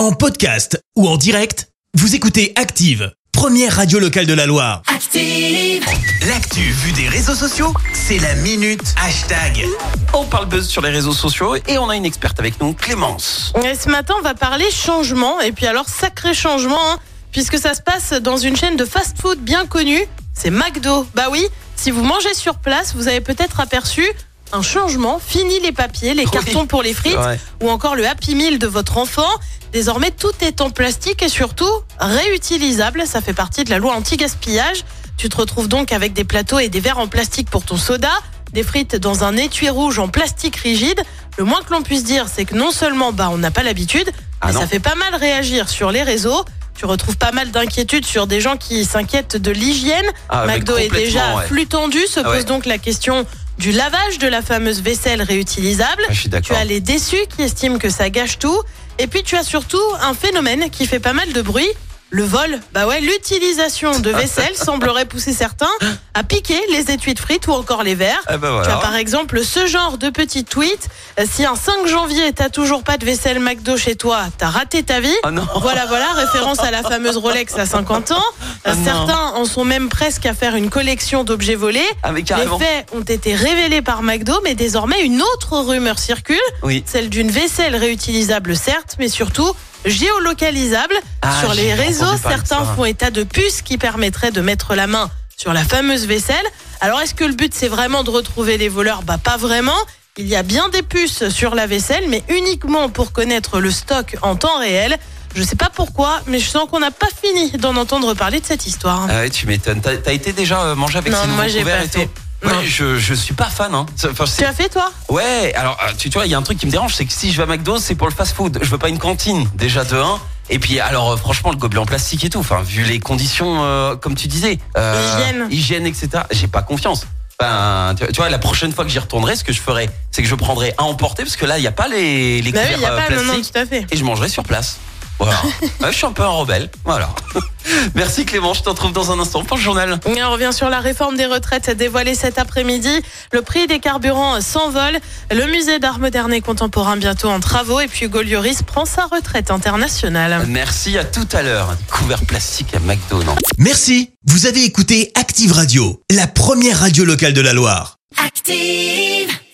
En podcast ou en direct, vous écoutez Active, première radio locale de la Loire. Active. L'actu vue des réseaux sociaux, c'est la minute hashtag. On parle buzz sur les réseaux sociaux et on a une experte avec nous, Clémence. Et ce matin, on va parler changement. Et puis alors, sacré changement, hein, puisque ça se passe dans une chaîne de fast-food bien connue. C'est McDo. Bah oui, si vous mangez sur place, vous avez peut-être aperçu un changement. Fini les papiers, les Oui, cartons pour les frites ou encore le Happy Meal de votre enfant. Désormais, tout est en plastique et surtout réutilisable. Ça fait partie de la loi anti-gaspillage. Tu te retrouves donc avec des plateaux et des verres en plastique pour ton soda, des frites dans un étui rouge en plastique rigide. Le moins que l'on puisse dire, c'est que non seulement bah, on n'a pas l'habitude, Ah mais non. ça fait pas mal réagir sur les réseaux. Tu retrouves pas mal d'inquiétudes sur des gens qui s'inquiètent de l'hygiène. Ah, McDo est déjà ouais. flux tendu. Se Ah pose ouais. donc la question du lavage de la fameuse vaisselle réutilisable. Ah, je suis Tu as les déçus qui estiment que ça gâche tout. Et puis tu as surtout un phénomène qui fait pas mal de bruit. Le vol, bah ouais, l'utilisation de vaisselle semblerait pousser certains à piquer les étuis de frites ou encore les verres. Ah bah Tu as par exemple ce genre de petit tweet. Euh, Si un 5 janvier, t'as toujours pas de vaisselle McDo chez toi, t'as raté ta vie. Ah non. Voilà, voilà, référence à la fameuse Rolex à 50 ans. Ah non. Certains en sont même presque à faire une collection d'objets volés. Ah Les faits ont été révélés par McDo, mais désormais une autre rumeur circule, Oui. celle d'une vaisselle réutilisable certes, mais surtout géolocalisable. Ah, sur les réseaux, certains font état de puces qui permettraient de mettre la main sur la fameuse vaisselle. Alors est-ce que le but c'est vraiment de retrouver les voleurs? Bah pas vraiment. Il y a bien des puces sur la vaisselle, mais uniquement pour connaître le stock en temps réel. Je sais pas pourquoi, mais je sens qu'on n'a pas fini d'en entendre parler de cette histoire. Ah ouais, tu m'étonnes. T'as été déjà euh, manger avec Non, ces moi, j'ai pas fait. Ouais, Non. je, je suis pas fan. Hein. Enfin, Tu as fait toi? Ouais, alors euh, tu, tu vois, il y a un truc qui me dérange, c'est que si je vais à McDo, c'est pour le fast-food. Je veux pas une cantine, déjà de 1. Et puis, alors euh, franchement, le gobelet en plastique et tout, enfin, vu les conditions, euh, comme tu disais, euh, Hygiène. hygiène, etc. J'ai pas confiance. Ben, tu, tu vois, la prochaine fois que j'y retournerai, ce que je ferai, c'est que je prendrai un emporter parce que là, il y a pas les, les Bah oui, couverts y a euh, pas, non, non, plastiques tout à fait. et je mangerai sur place. Voilà. Ouais, je suis un peu un rebelle. Voilà. Merci Clément, je te retrouve dans un instant pour le journal. Et on revient sur la réforme des retraites dévoilée cet après-midi. Le prix des carburants s'envole. Le musée d'art moderne et contemporain bientôt en travaux. Et puis Hugo Lloris prend sa retraite internationale. Merci à tout à l'heure. Couvert plastique à McDo, non Merci, vous avez écouté Active Radio, la première radio locale de la Loire. Active.